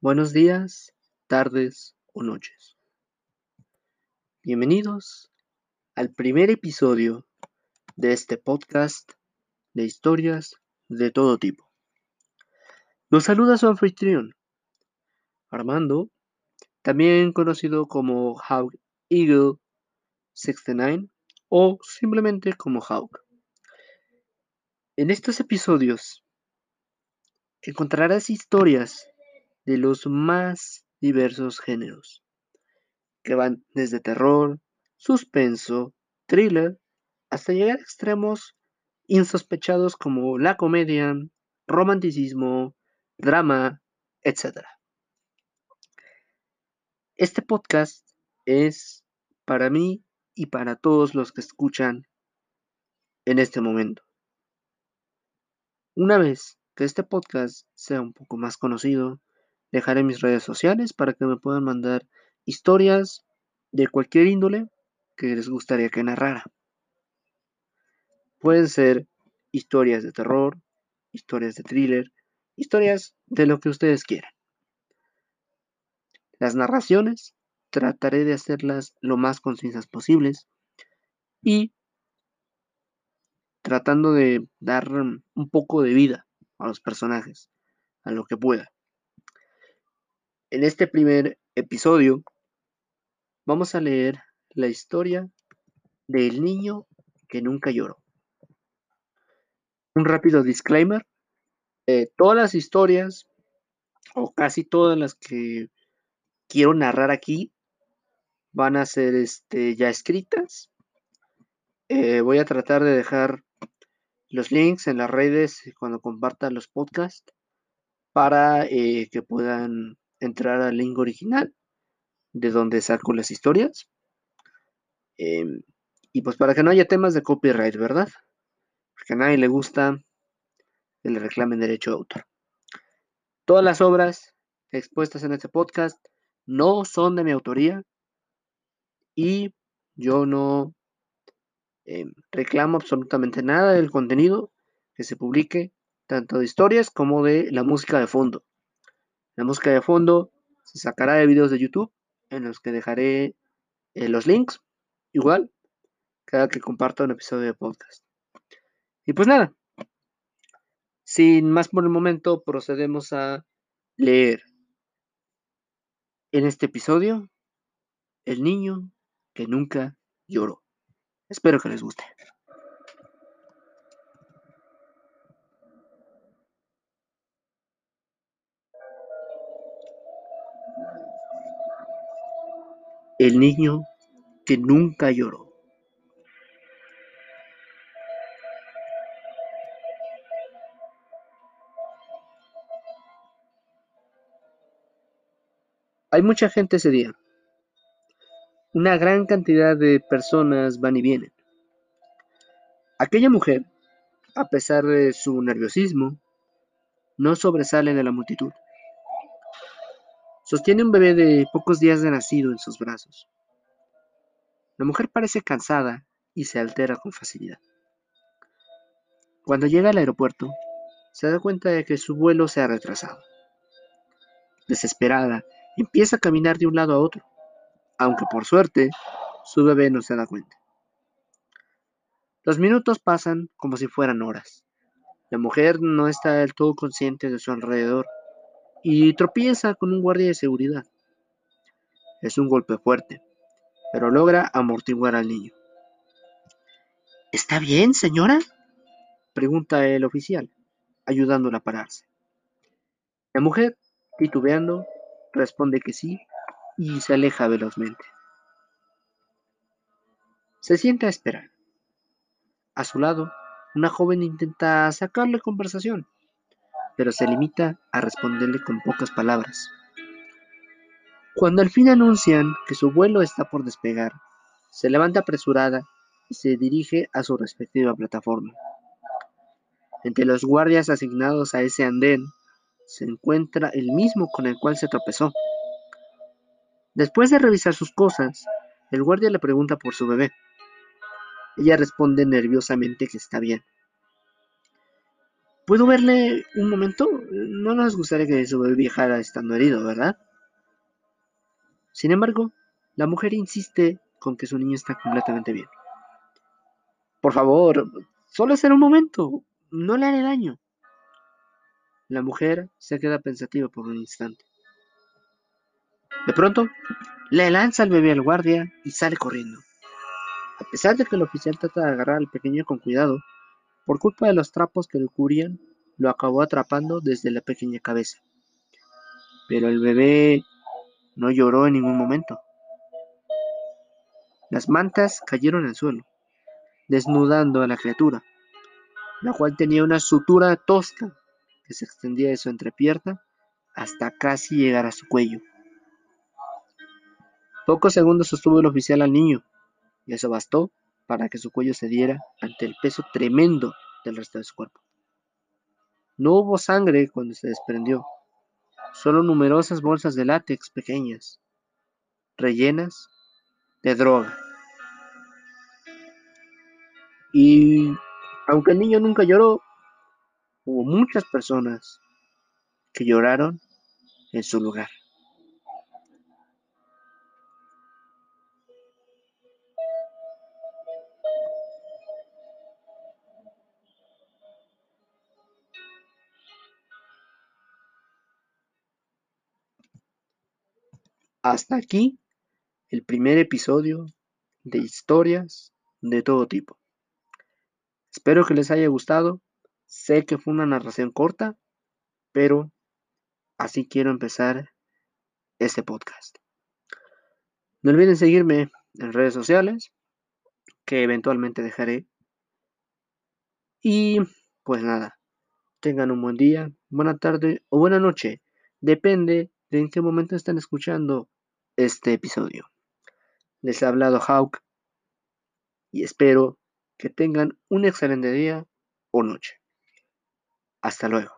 Buenos días, tardes o noches. Bienvenidos al primer episodio de este podcast de historias de todo tipo. Nos saluda su anfitrión, Armando, también conocido como Hawk Eagle 69 o simplemente como Hawk. En estos episodios encontrarás historias de los más diversos géneros, que van desde terror, suspenso, thriller, hasta llegar a extremos insospechados como la comedia, romanticismo, drama, etc. Este podcast es para mí y para todos los que escuchan en este momento. Una vez que este podcast sea un poco más conocido, Dejaré mis redes sociales para que me puedan mandar historias de cualquier índole que les gustaría que narrara. Pueden ser historias de terror, historias de thriller, historias de lo que ustedes quieran. Las narraciones trataré de hacerlas lo más concisas posibles y tratando de dar un poco de vida a los personajes, a lo que pueda. En este primer episodio vamos a leer la historia del niño que nunca lloró. Un rápido disclaimer. Eh, todas las historias, o casi todas las que quiero narrar aquí, van a ser este, ya escritas. Eh, voy a tratar de dejar los links en las redes cuando compartan los podcasts para eh, que puedan entrar al link original de donde saco las historias. Em, y pues para que no haya temas de copyright, ¿verdad? Porque a nadie le gusta que le reclamen derecho de autor. Todas las obras expuestas en este podcast no son de mi autoría y yo no em, reclamo absolutamente nada del contenido que se publique, tanto de historias como de la música de fondo. La música de fondo se sacará de videos de YouTube en los que dejaré eh, los links, igual, cada que comparta un episodio de podcast. Y pues nada, sin más por el momento, procedemos a leer en este episodio El niño que nunca lloró. Espero que les guste. El niño que nunca lloró. Hay mucha gente ese día. Una gran cantidad de personas van y vienen. Aquella mujer, a pesar de su nerviosismo, no sobresale de la multitud. Sostiene un bebé de pocos días de nacido en sus brazos. La mujer parece cansada y se altera con facilidad. Cuando llega al aeropuerto, se da cuenta de que su vuelo se ha retrasado. Desesperada, empieza a caminar de un lado a otro, aunque por suerte su bebé no se da cuenta. Los minutos pasan como si fueran horas. La mujer no está del todo consciente de su alrededor y tropieza con un guardia de seguridad. Es un golpe fuerte, pero logra amortiguar al niño. ¿Está bien, señora? pregunta el oficial, ayudándola a pararse. La mujer, titubeando, responde que sí y se aleja velozmente. Se sienta a esperar. A su lado, una joven intenta sacarle conversación, pero se limita a responderle con pocas palabras. Cuando al fin anuncian que su vuelo está por despegar, se levanta apresurada y se dirige a su respectiva plataforma. Entre los guardias asignados a ese andén se encuentra el mismo con el cual se tropezó. Después de revisar sus cosas, el guardia le pregunta por su bebé. Ella responde nerviosamente que está bien. ¿Puedo verle un momento? No nos gustaría que su viajara estando herido, ¿verdad? Sin embargo, la mujer insiste con que su niño está completamente bien. Por favor, solo será un momento, no le haré daño. La mujer se queda pensativa por un instante. De pronto, le lanza el bebé al guardia y sale corriendo. A pesar de que el oficial trata de agarrar al pequeño con cuidado, por culpa de los trapos que lo cubrían, lo acabó atrapando desde la pequeña cabeza. Pero el bebé no lloró en ningún momento. Las mantas cayeron al suelo, desnudando a la criatura, la cual tenía una sutura tosca que se extendía de su entrepierna hasta casi llegar a su cuello. Pocos segundos sostuvo el oficial al niño, y eso bastó para que su cuello cediera ante el peso tremendo del resto de su cuerpo. No hubo sangre cuando se desprendió, solo numerosas bolsas de látex pequeñas, rellenas de droga. Y aunque el niño nunca lloró, hubo muchas personas que lloraron en su lugar. Hasta aquí el primer episodio de historias de todo tipo. Espero que les haya gustado. Sé que fue una narración corta, pero así quiero empezar este podcast. No olviden seguirme en redes sociales, que eventualmente dejaré. Y pues nada, tengan un buen día, buena tarde o buena noche. Depende de en qué momento están escuchando este episodio. Les ha hablado Hawk y espero que tengan un excelente día o noche. Hasta luego.